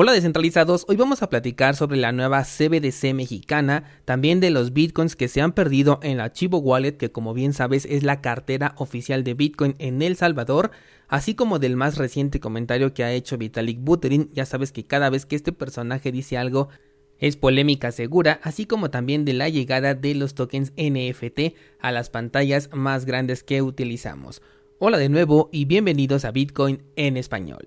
Hola descentralizados, hoy vamos a platicar sobre la nueva CBDC mexicana, también de los bitcoins que se han perdido en la Chivo Wallet, que como bien sabes es la cartera oficial de Bitcoin en El Salvador, así como del más reciente comentario que ha hecho Vitalik Buterin, ya sabes que cada vez que este personaje dice algo es polémica segura, así como también de la llegada de los tokens NFT a las pantallas más grandes que utilizamos. Hola de nuevo y bienvenidos a Bitcoin en español.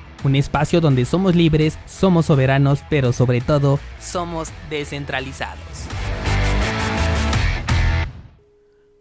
un espacio donde somos libres, somos soberanos, pero sobre todo somos descentralizados.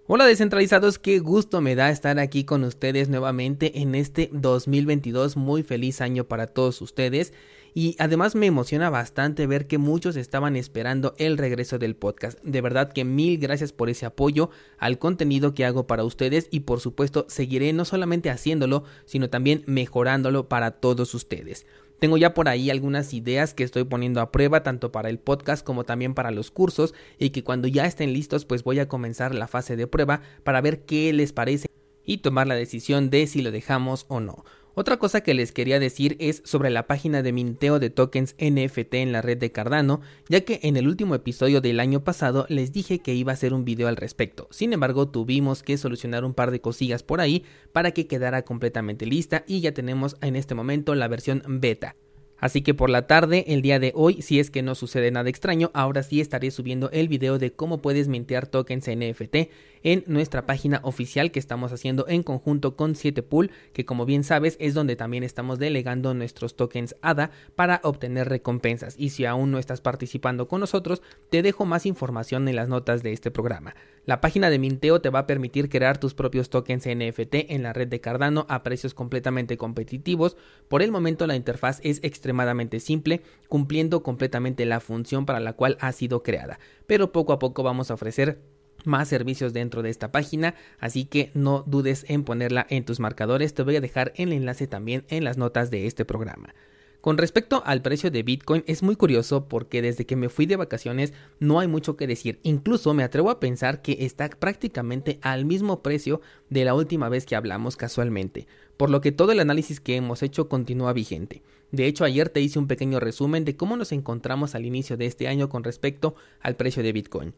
Hola descentralizados, qué gusto me da estar aquí con ustedes nuevamente en este 2022, muy feliz año para todos ustedes y además me emociona bastante ver que muchos estaban esperando el regreso del podcast. De verdad que mil gracias por ese apoyo al contenido que hago para ustedes y por supuesto seguiré no solamente haciéndolo, sino también mejorándolo para todos ustedes. Tengo ya por ahí algunas ideas que estoy poniendo a prueba tanto para el podcast como también para los cursos y que cuando ya estén listos pues voy a comenzar la fase de prueba para ver qué les parece y tomar la decisión de si lo dejamos o no. Otra cosa que les quería decir es sobre la página de minteo de tokens NFT en la red de Cardano, ya que en el último episodio del año pasado les dije que iba a hacer un video al respecto. Sin embargo, tuvimos que solucionar un par de cosillas por ahí para que quedara completamente lista y ya tenemos en este momento la versión beta. Así que por la tarde, el día de hoy, si es que no sucede nada extraño, ahora sí estaré subiendo el video de cómo puedes mintear tokens NFT en nuestra página oficial que estamos haciendo en conjunto con 7pool, que como bien sabes es donde también estamos delegando nuestros tokens ADA para obtener recompensas. Y si aún no estás participando con nosotros, te dejo más información en las notas de este programa. La página de minteo te va a permitir crear tus propios tokens NFT en la red de Cardano a precios completamente competitivos. Por el momento la interfaz es extremadamente simple, cumpliendo completamente la función para la cual ha sido creada. Pero poco a poco vamos a ofrecer más servicios dentro de esta página, así que no dudes en ponerla en tus marcadores, te voy a dejar el enlace también en las notas de este programa. Con respecto al precio de Bitcoin es muy curioso porque desde que me fui de vacaciones no hay mucho que decir, incluso me atrevo a pensar que está prácticamente al mismo precio de la última vez que hablamos casualmente, por lo que todo el análisis que hemos hecho continúa vigente. De hecho ayer te hice un pequeño resumen de cómo nos encontramos al inicio de este año con respecto al precio de Bitcoin.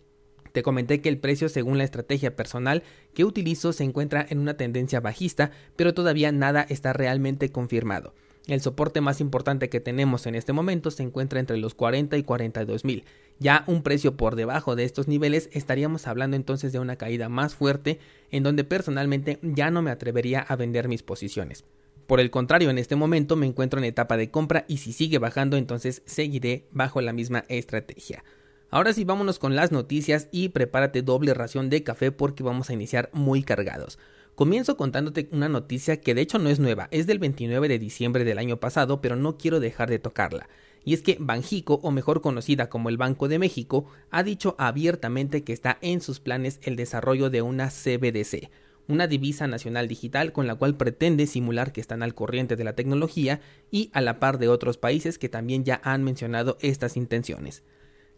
Te comenté que el precio según la estrategia personal que utilizo se encuentra en una tendencia bajista, pero todavía nada está realmente confirmado. El soporte más importante que tenemos en este momento se encuentra entre los 40 y 42 mil. Ya un precio por debajo de estos niveles estaríamos hablando entonces de una caída más fuerte en donde personalmente ya no me atrevería a vender mis posiciones. Por el contrario, en este momento me encuentro en etapa de compra y si sigue bajando entonces seguiré bajo la misma estrategia. Ahora sí, vámonos con las noticias y prepárate doble ración de café porque vamos a iniciar muy cargados. Comienzo contándote una noticia que de hecho no es nueva, es del 29 de diciembre del año pasado, pero no quiero dejar de tocarla. Y es que Banjico, o mejor conocida como el Banco de México, ha dicho abiertamente que está en sus planes el desarrollo de una CBDC, una divisa nacional digital con la cual pretende simular que están al corriente de la tecnología y a la par de otros países que también ya han mencionado estas intenciones.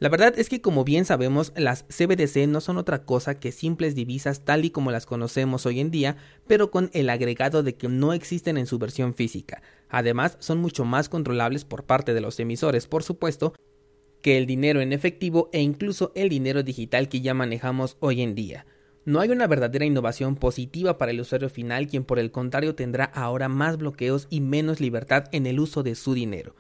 La verdad es que como bien sabemos, las CBDC no son otra cosa que simples divisas tal y como las conocemos hoy en día, pero con el agregado de que no existen en su versión física. Además, son mucho más controlables por parte de los emisores, por supuesto, que el dinero en efectivo e incluso el dinero digital que ya manejamos hoy en día. No hay una verdadera innovación positiva para el usuario final, quien por el contrario tendrá ahora más bloqueos y menos libertad en el uso de su dinero.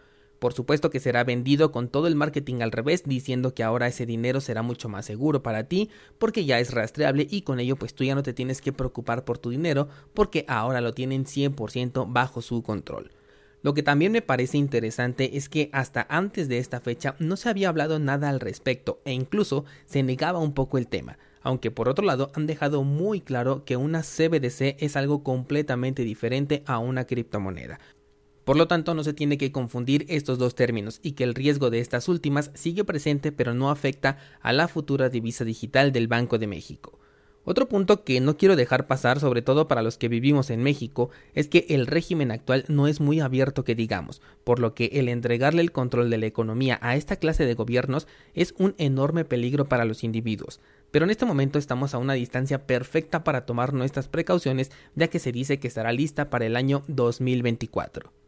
Por supuesto que será vendido con todo el marketing al revés, diciendo que ahora ese dinero será mucho más seguro para ti, porque ya es rastreable y con ello pues tú ya no te tienes que preocupar por tu dinero, porque ahora lo tienen 100% bajo su control. Lo que también me parece interesante es que hasta antes de esta fecha no se había hablado nada al respecto e incluso se negaba un poco el tema, aunque por otro lado han dejado muy claro que una CBDC es algo completamente diferente a una criptomoneda, Por lo tanto, no se tiene que confundir estos dos términos y que el riesgo de estas últimas sigue presente pero no afecta a la futura divisa digital del Banco de México. Otro punto que no quiero dejar pasar, sobre todo para los que vivimos en México, es que el régimen actual no es muy abierto que digamos, por lo que el entregarle el control de la economía a esta clase de gobiernos es un enorme peligro para los individuos. Pero en este momento estamos a una distancia perfecta para tomar nuestras precauciones, ya que se dice que estará lista para el año 2024.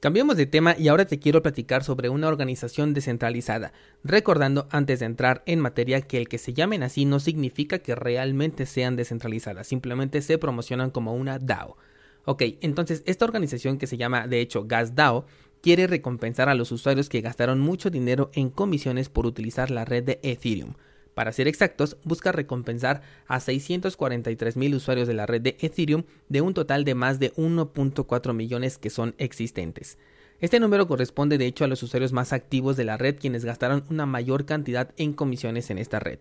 Cambiemos de tema y ahora te quiero platicar sobre una organización descentralizada, recordando antes de entrar en materia que el que se llamen así no significa que realmente sean descentralizadas, simplemente se promocionan como una DAO. Ok, entonces esta organización que se llama de hecho GasDAO quiere recompensar a los usuarios que gastaron mucho dinero en comisiones por utilizar la red de Ethereum. Para ser exactos, busca recompensar a 643 mil usuarios de la red de Ethereum de un total de más de 1.4 millones que son existentes. Este número corresponde de hecho a los usuarios más activos de la red quienes gastaron una mayor cantidad en comisiones en esta red.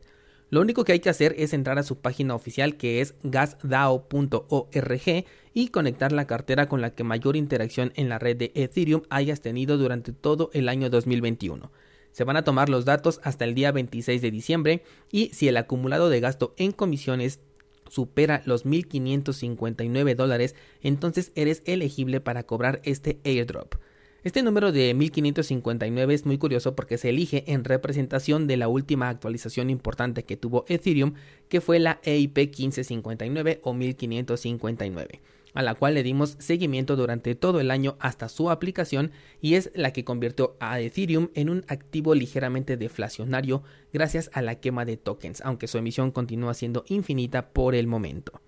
Lo único que hay que hacer es entrar a su página oficial que es gasdao.org y conectar la cartera con la que mayor interacción en la red de Ethereum hayas tenido durante todo el año 2021. Se van a tomar los datos hasta el día 26 de diciembre y si el acumulado de gasto en comisiones supera los 1.559 dólares, entonces eres elegible para cobrar este airdrop. Este número de 1559 es muy curioso porque se elige en representación de la última actualización importante que tuvo Ethereum, que fue la EIP 1559 o 1559 a la cual le dimos seguimiento durante todo el año hasta su aplicación y es la que convirtió a Ethereum en un activo ligeramente deflacionario gracias a la quema de tokens, aunque su emisión continúa siendo infinita por el momento.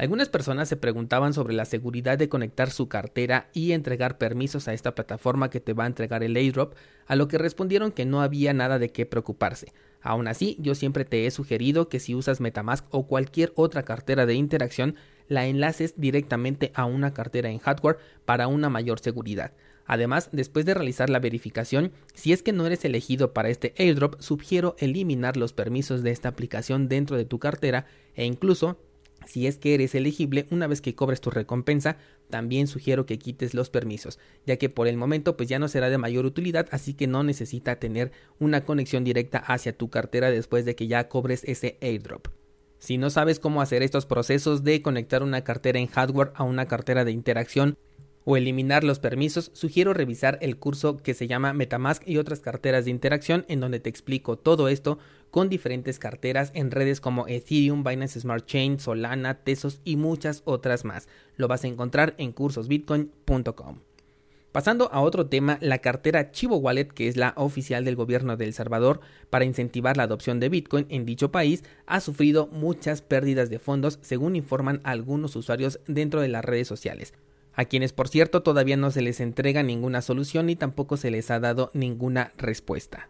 Algunas personas se preguntaban sobre la seguridad de conectar su cartera y entregar permisos a esta plataforma que te va a entregar el airdrop, a lo que respondieron que no había nada de qué preocuparse. Aún así, yo siempre te he sugerido que si usas Metamask o cualquier otra cartera de interacción, la enlaces directamente a una cartera en hardware para una mayor seguridad. Además, después de realizar la verificación, si es que no eres elegido para este airdrop, sugiero eliminar los permisos de esta aplicación dentro de tu cartera e incluso si es que eres elegible, una vez que cobres tu recompensa, también sugiero que quites los permisos, ya que por el momento pues ya no será de mayor utilidad, así que no necesita tener una conexión directa hacia tu cartera después de que ya cobres ese airdrop. Si no sabes cómo hacer estos procesos de conectar una cartera en hardware a una cartera de interacción o eliminar los permisos, sugiero revisar el curso que se llama Metamask y otras carteras de interacción en donde te explico todo esto con diferentes carteras en redes como Ethereum, Binance Smart Chain, Solana, Tesos y muchas otras más. Lo vas a encontrar en cursosbitcoin.com. Pasando a otro tema, la cartera Chivo Wallet, que es la oficial del gobierno de El Salvador para incentivar la adopción de Bitcoin en dicho país, ha sufrido muchas pérdidas de fondos, según informan algunos usuarios dentro de las redes sociales a quienes por cierto todavía no se les entrega ninguna solución ni tampoco se les ha dado ninguna respuesta.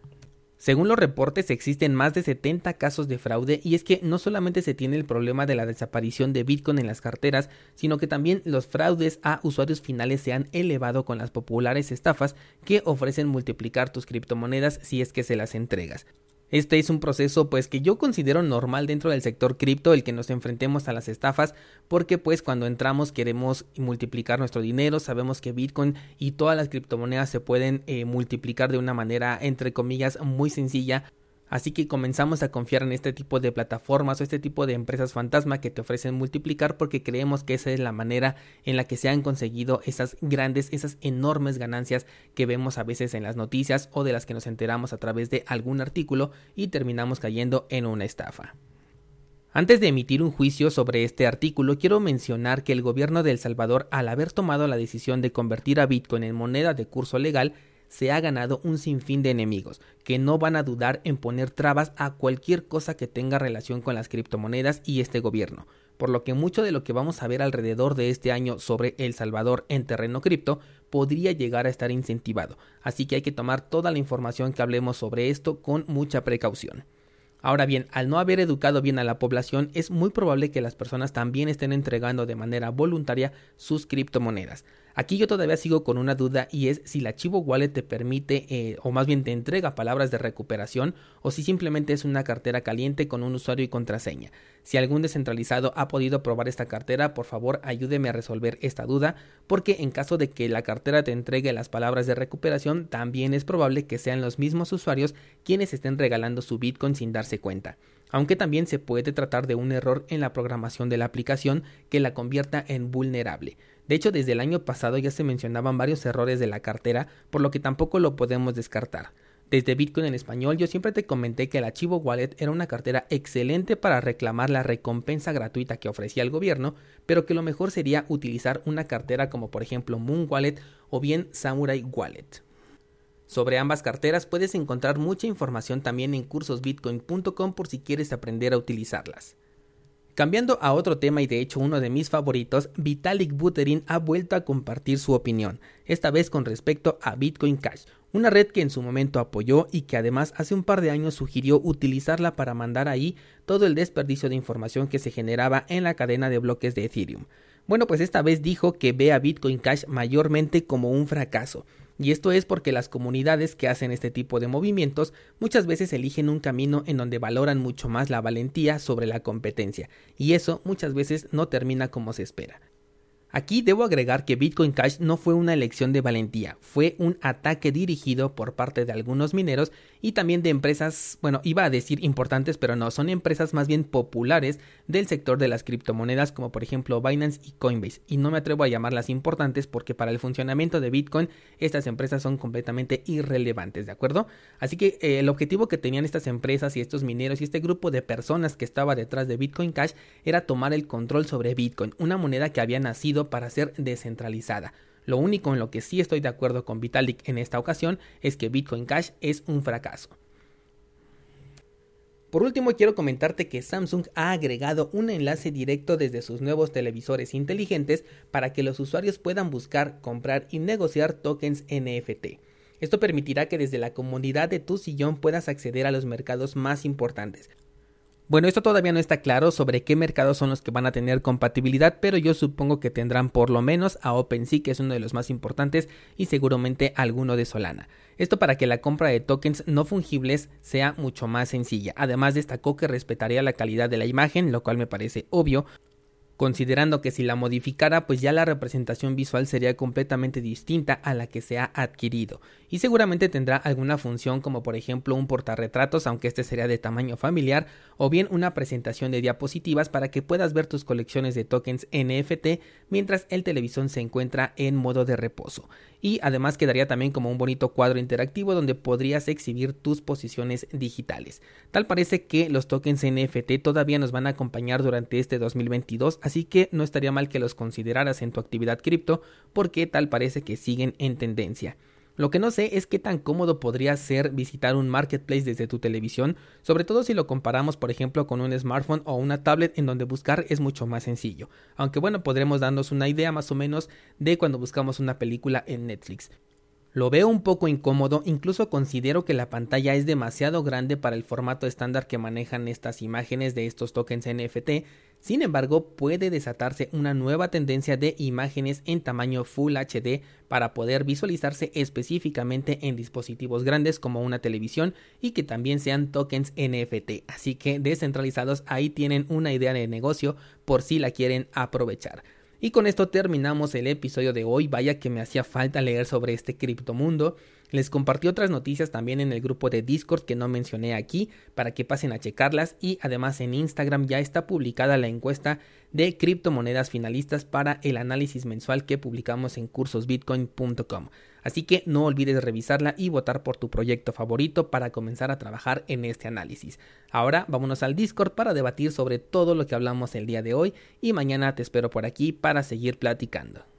Según los reportes existen más de 70 casos de fraude y es que no solamente se tiene el problema de la desaparición de Bitcoin en las carteras, sino que también los fraudes a usuarios finales se han elevado con las populares estafas que ofrecen multiplicar tus criptomonedas si es que se las entregas. Este es un proceso pues que yo considero normal dentro del sector cripto el que nos enfrentemos a las estafas porque pues cuando entramos queremos multiplicar nuestro dinero, sabemos que Bitcoin y todas las criptomonedas se pueden eh, multiplicar de una manera entre comillas muy sencilla Así que comenzamos a confiar en este tipo de plataformas o este tipo de empresas fantasma que te ofrecen multiplicar porque creemos que esa es la manera en la que se han conseguido esas grandes, esas enormes ganancias que vemos a veces en las noticias o de las que nos enteramos a través de algún artículo y terminamos cayendo en una estafa. Antes de emitir un juicio sobre este artículo, quiero mencionar que el gobierno de El Salvador, al haber tomado la decisión de convertir a Bitcoin en moneda de curso legal, se ha ganado un sinfín de enemigos que no van a dudar en poner trabas a cualquier cosa que tenga relación con las criptomonedas y este gobierno, por lo que mucho de lo que vamos a ver alrededor de este año sobre El Salvador en terreno cripto podría llegar a estar incentivado, así que hay que tomar toda la información que hablemos sobre esto con mucha precaución. Ahora bien, al no haber educado bien a la población, es muy probable que las personas también estén entregando de manera voluntaria sus criptomonedas. Aquí yo todavía sigo con una duda y es si la Chivo Wallet te permite eh, o más bien te entrega palabras de recuperación o si simplemente es una cartera caliente con un usuario y contraseña. Si algún descentralizado ha podido probar esta cartera, por favor ayúdeme a resolver esta duda porque en caso de que la cartera te entregue las palabras de recuperación también es probable que sean los mismos usuarios quienes estén regalando su Bitcoin sin darse cuenta aunque también se puede tratar de un error en la programación de la aplicación que la convierta en vulnerable. De hecho, desde el año pasado ya se mencionaban varios errores de la cartera, por lo que tampoco lo podemos descartar. Desde Bitcoin en español yo siempre te comenté que el archivo Wallet era una cartera excelente para reclamar la recompensa gratuita que ofrecía el gobierno, pero que lo mejor sería utilizar una cartera como por ejemplo Moon Wallet o bien Samurai Wallet. Sobre ambas carteras puedes encontrar mucha información también en cursosbitcoin.com por si quieres aprender a utilizarlas. Cambiando a otro tema y de hecho uno de mis favoritos, Vitalik Buterin ha vuelto a compartir su opinión, esta vez con respecto a Bitcoin Cash, una red que en su momento apoyó y que además hace un par de años sugirió utilizarla para mandar ahí todo el desperdicio de información que se generaba en la cadena de bloques de Ethereum. Bueno, pues esta vez dijo que ve a Bitcoin Cash mayormente como un fracaso, y esto es porque las comunidades que hacen este tipo de movimientos muchas veces eligen un camino en donde valoran mucho más la valentía sobre la competencia, y eso muchas veces no termina como se espera. Aquí debo agregar que Bitcoin Cash no fue una elección de valentía, fue un ataque dirigido por parte de algunos mineros y también de empresas, bueno, iba a decir importantes, pero no, son empresas más bien populares del sector de las criptomonedas como por ejemplo Binance y Coinbase. Y no me atrevo a llamarlas importantes porque para el funcionamiento de Bitcoin estas empresas son completamente irrelevantes, ¿de acuerdo? Así que eh, el objetivo que tenían estas empresas y estos mineros y este grupo de personas que estaba detrás de Bitcoin Cash era tomar el control sobre Bitcoin, una moneda que había nacido para ser descentralizada. Lo único en lo que sí estoy de acuerdo con Vitalik en esta ocasión es que Bitcoin Cash es un fracaso. Por último, quiero comentarte que Samsung ha agregado un enlace directo desde sus nuevos televisores inteligentes para que los usuarios puedan buscar, comprar y negociar tokens NFT. Esto permitirá que desde la comunidad de tu sillón puedas acceder a los mercados más importantes, bueno, esto todavía no está claro sobre qué mercados son los que van a tener compatibilidad, pero yo supongo que tendrán por lo menos a OpenSea, que es uno de los más importantes, y seguramente alguno de Solana. Esto para que la compra de tokens no fungibles sea mucho más sencilla. Además destacó que respetaría la calidad de la imagen, lo cual me parece obvio, considerando que si la modificara pues ya la representación visual sería completamente distinta a la que se ha adquirido y seguramente tendrá alguna función como por ejemplo un portarretratos aunque este sería de tamaño familiar o bien una presentación de diapositivas para que puedas ver tus colecciones de tokens NFT mientras el televisor se encuentra en modo de reposo y además quedaría también como un bonito cuadro interactivo donde podrías exhibir tus posiciones digitales. Tal parece que los tokens NFT todavía nos van a acompañar durante este 2022, así que no estaría mal que los consideraras en tu actividad cripto porque tal parece que siguen en tendencia. Lo que no sé es qué tan cómodo podría ser visitar un marketplace desde tu televisión, sobre todo si lo comparamos por ejemplo con un smartphone o una tablet en donde buscar es mucho más sencillo. Aunque bueno, podremos darnos una idea más o menos de cuando buscamos una película en Netflix. Lo veo un poco incómodo, incluso considero que la pantalla es demasiado grande para el formato estándar que manejan estas imágenes de estos tokens NFT, sin embargo puede desatarse una nueva tendencia de imágenes en tamaño Full HD para poder visualizarse específicamente en dispositivos grandes como una televisión y que también sean tokens NFT, así que descentralizados ahí tienen una idea de negocio por si la quieren aprovechar. Y con esto terminamos el episodio de hoy. Vaya que me hacía falta leer sobre este criptomundo. Les compartí otras noticias también en el grupo de Discord que no mencioné aquí para que pasen a checarlas y además en Instagram ya está publicada la encuesta de criptomonedas finalistas para el análisis mensual que publicamos en cursosbitcoin.com. Así que no olvides revisarla y votar por tu proyecto favorito para comenzar a trabajar en este análisis. Ahora vámonos al Discord para debatir sobre todo lo que hablamos el día de hoy y mañana te espero por aquí para seguir platicando.